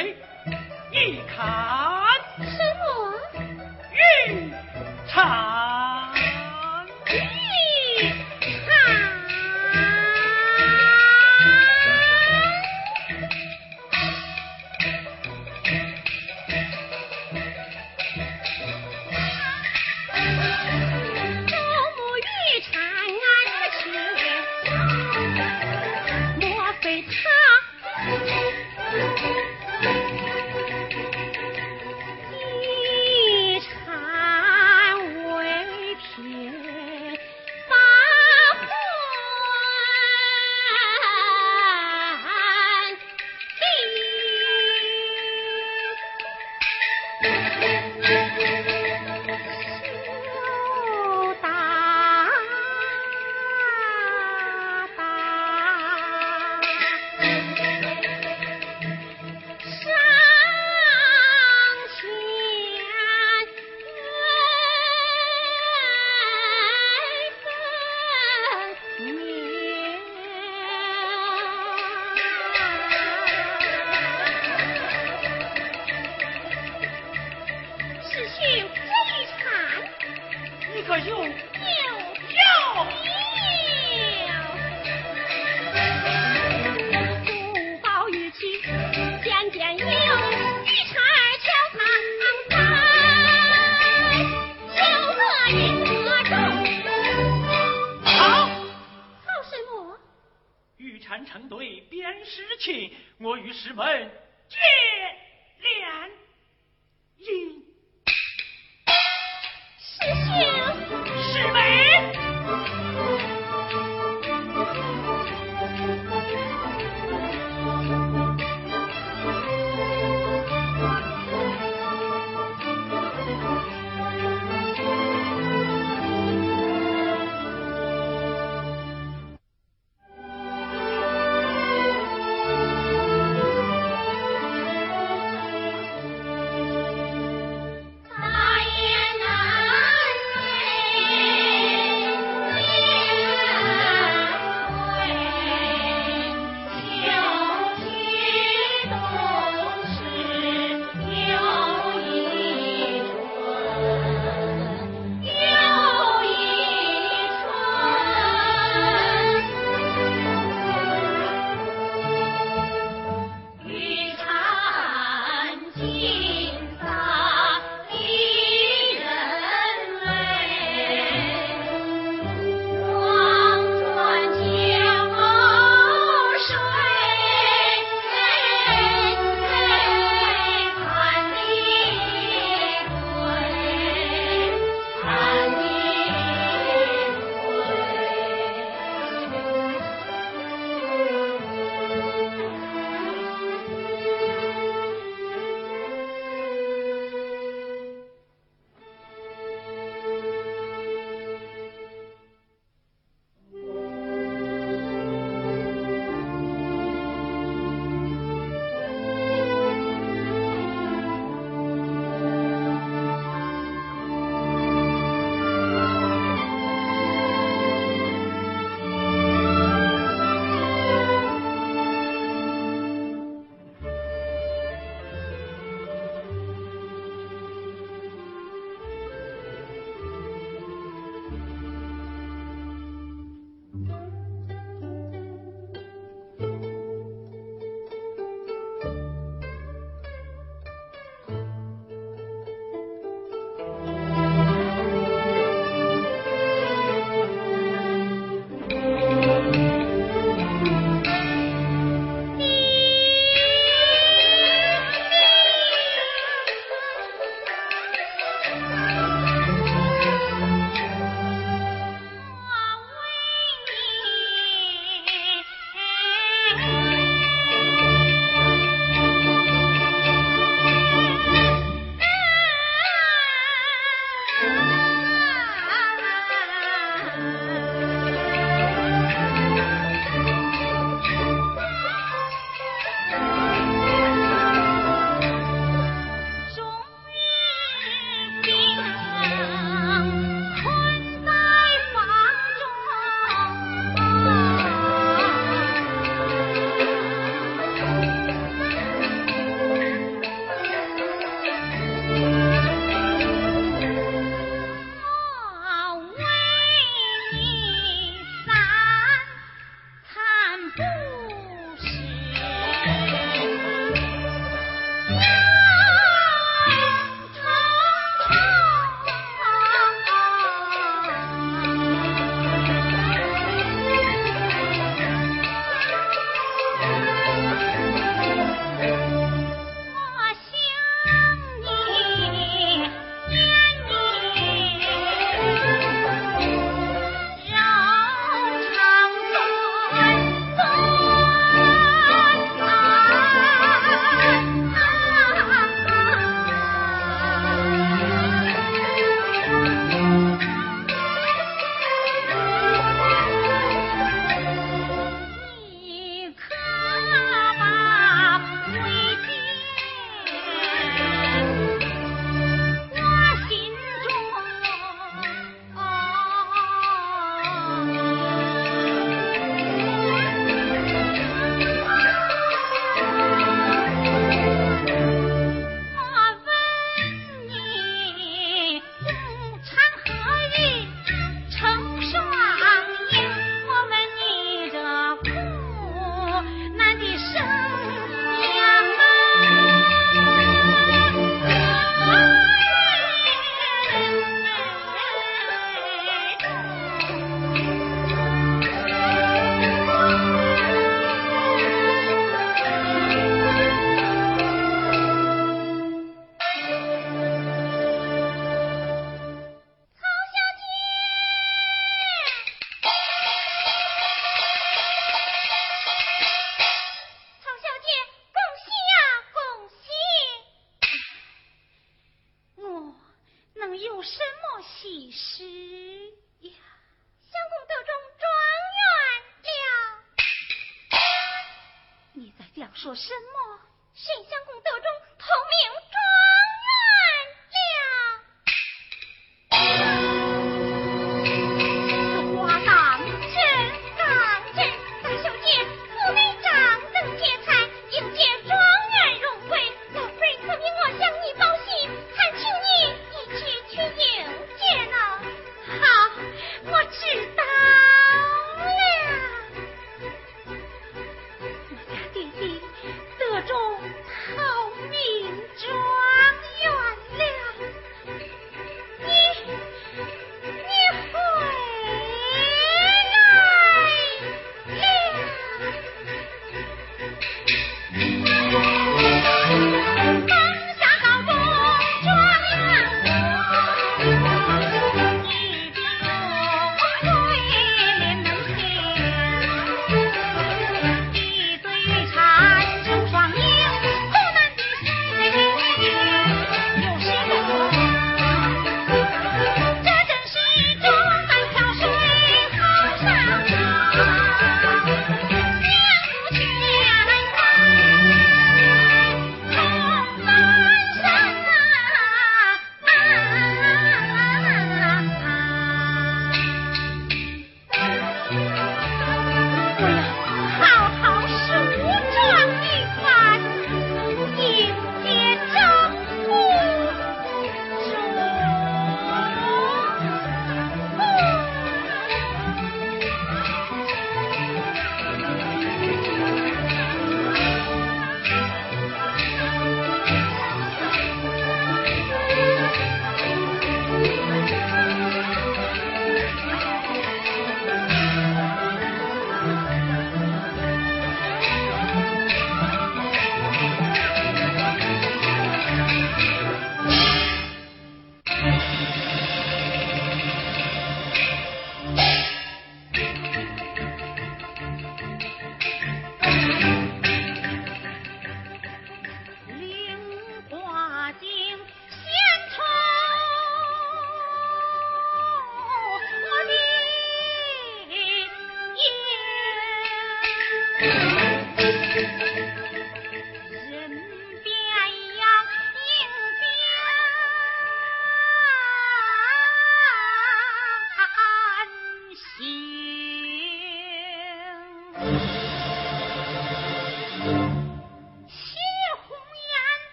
师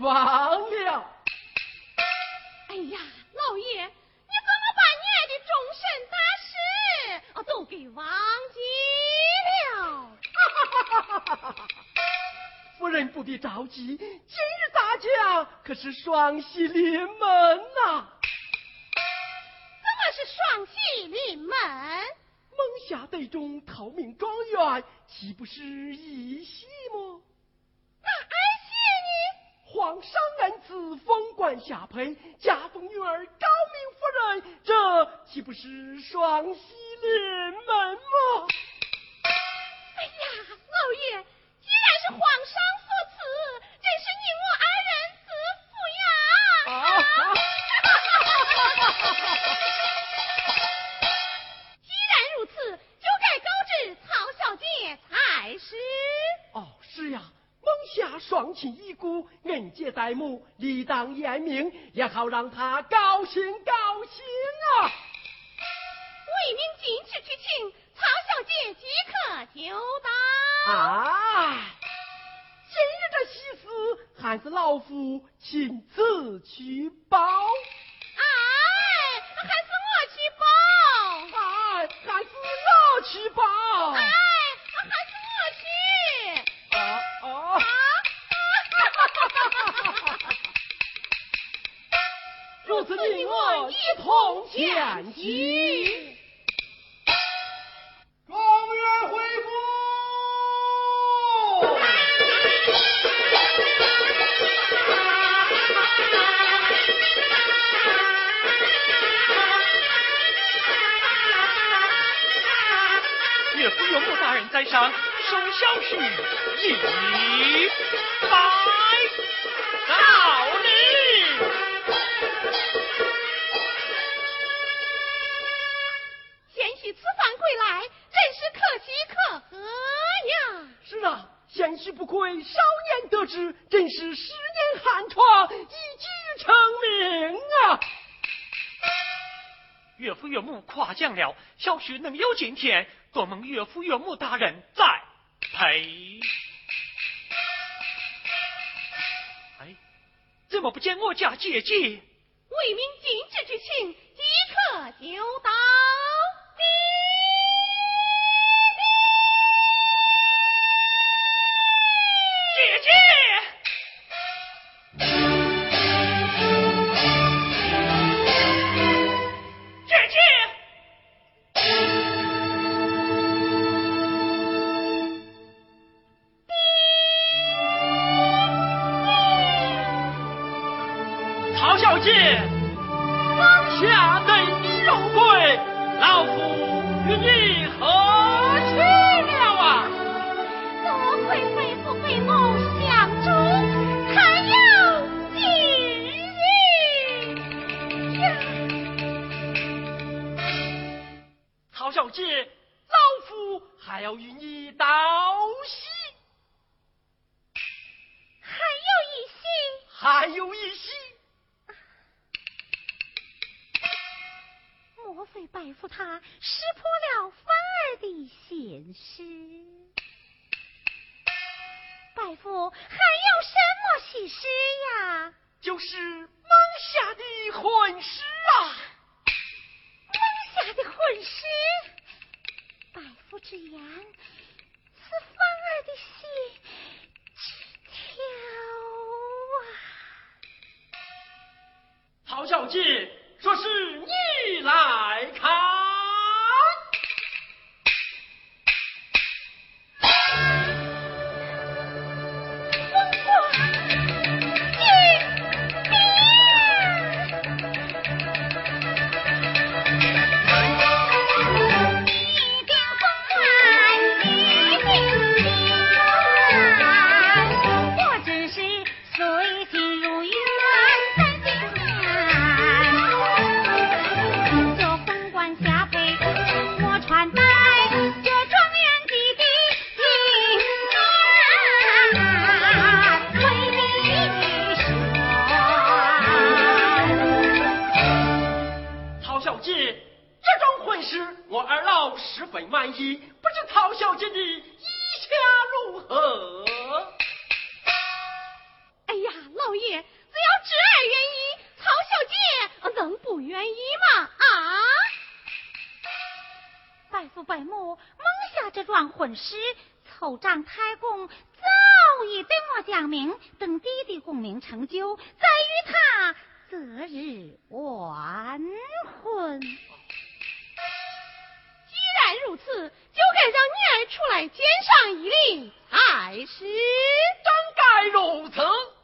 我都下配，加封女儿高明夫人，这岂不是双喜临门吗？哎呀，老爷。既然是皇上恩姐在目，理当严明，也好让他高兴高兴啊！为民尽职之情，曹小姐即刻就到。啊！今日这喜事，还是老夫亲自去报。如此，你我一同前去。状元回府，岳父岳母大人在上，收小婿一百道。岳母夸奖了，小婿能有今天。多蒙岳父岳母大人在陪。哎，怎么不见我家姐姐？为民尽职之情，即刻就到。百夫他识破了芳儿的心失。百夫，还有什么喜事呀？就是孟下的魂师啊。孟下的魂师，百夫之言，是芳儿的心。好，小鸡。说是你来看不知曹小姐的意下如何？哎呀，老爷，只要侄儿愿意，曹小姐能不愿意吗？啊！伯父伯母蒙下这桩婚事，凑账太公，早已对我讲明，等弟弟功名成就，再与他择日完婚。如此，就该让女儿出来见上一礼还是。真该如此。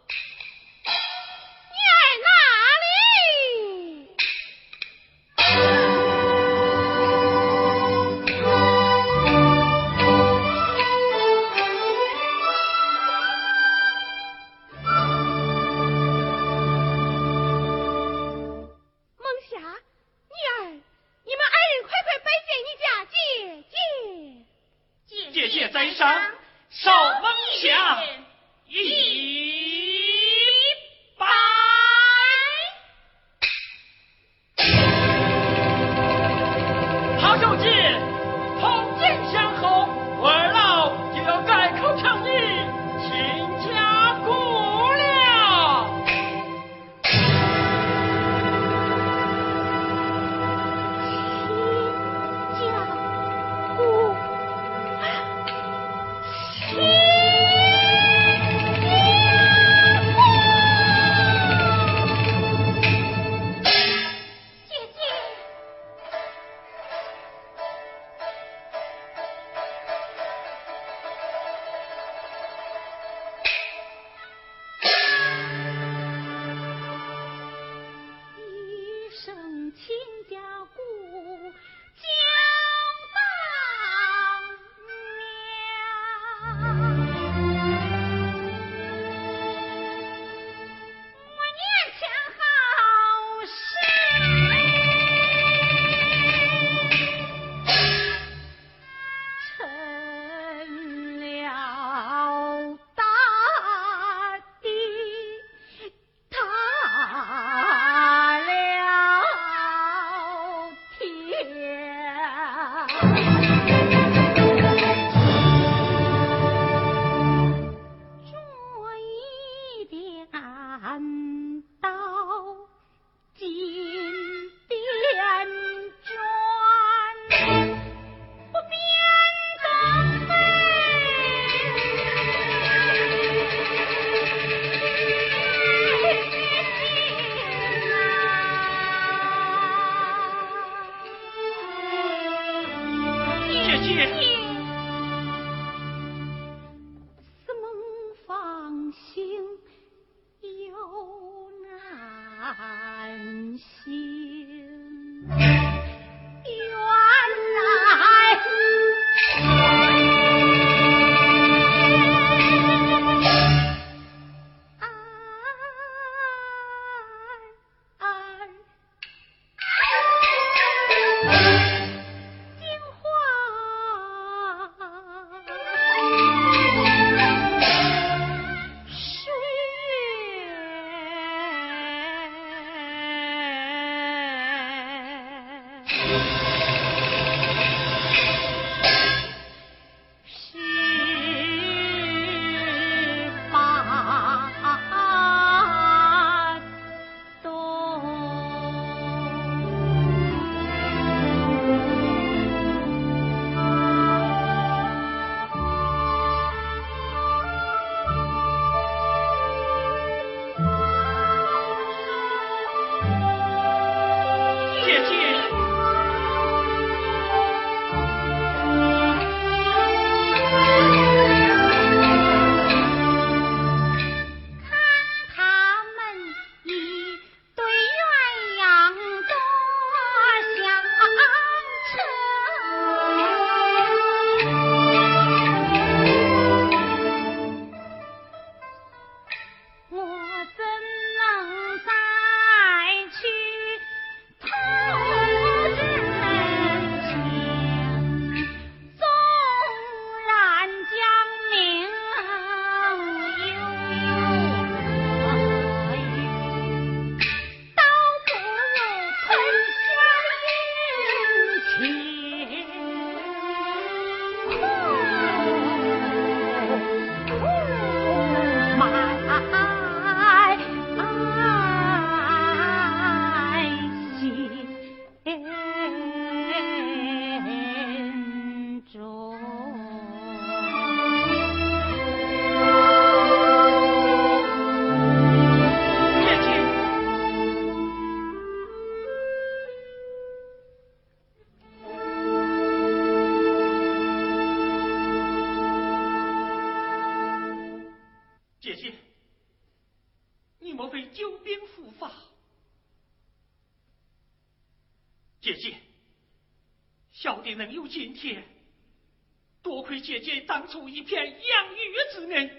姐姐当初一片养育之恩，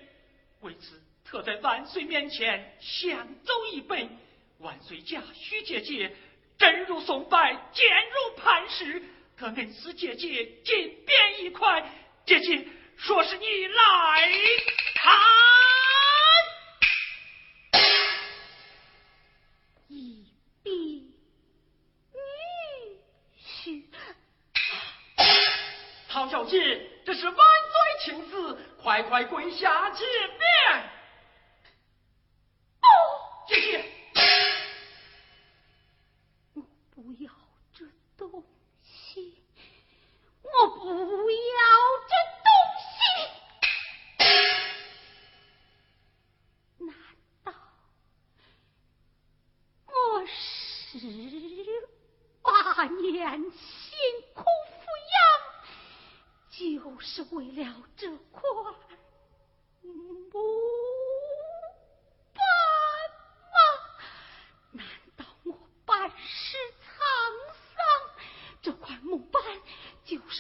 为此特在万岁面前相奏一杯。万岁驾许姐姐，真如松柏，坚如磐石，特恩师姐姐金匾一块。姐姐说是你来看。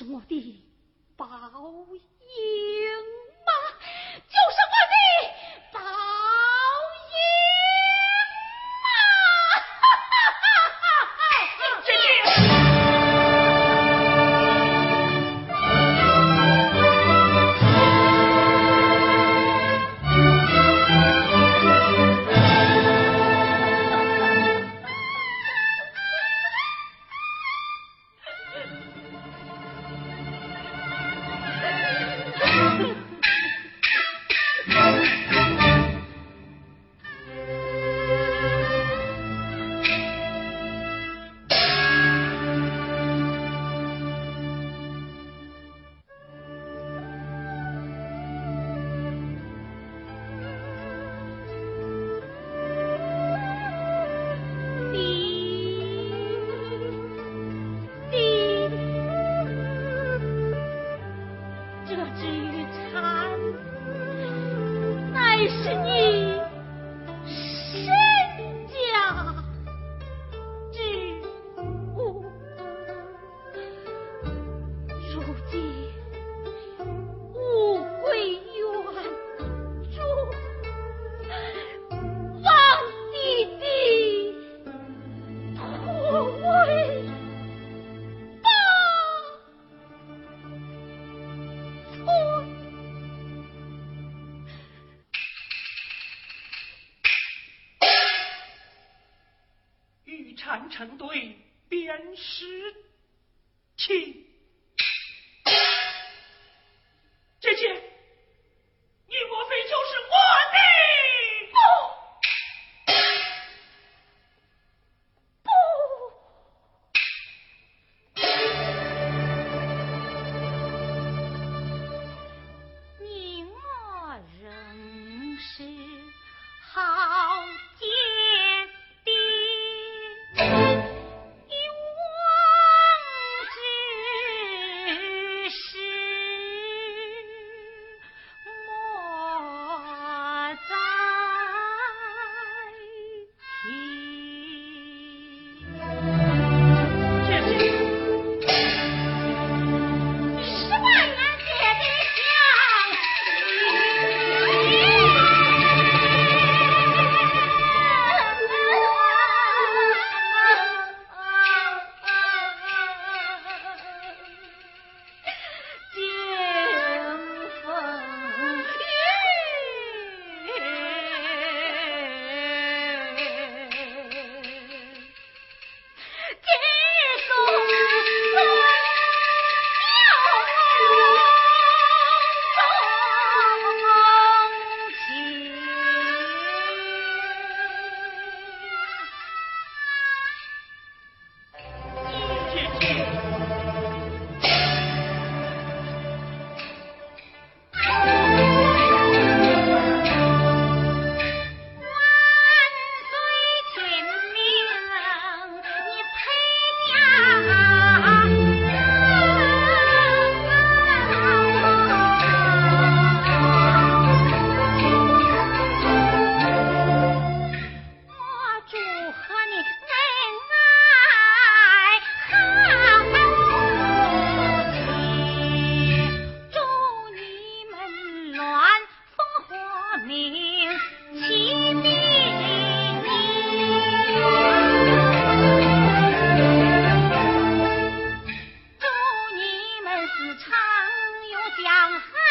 我的。是你想汉。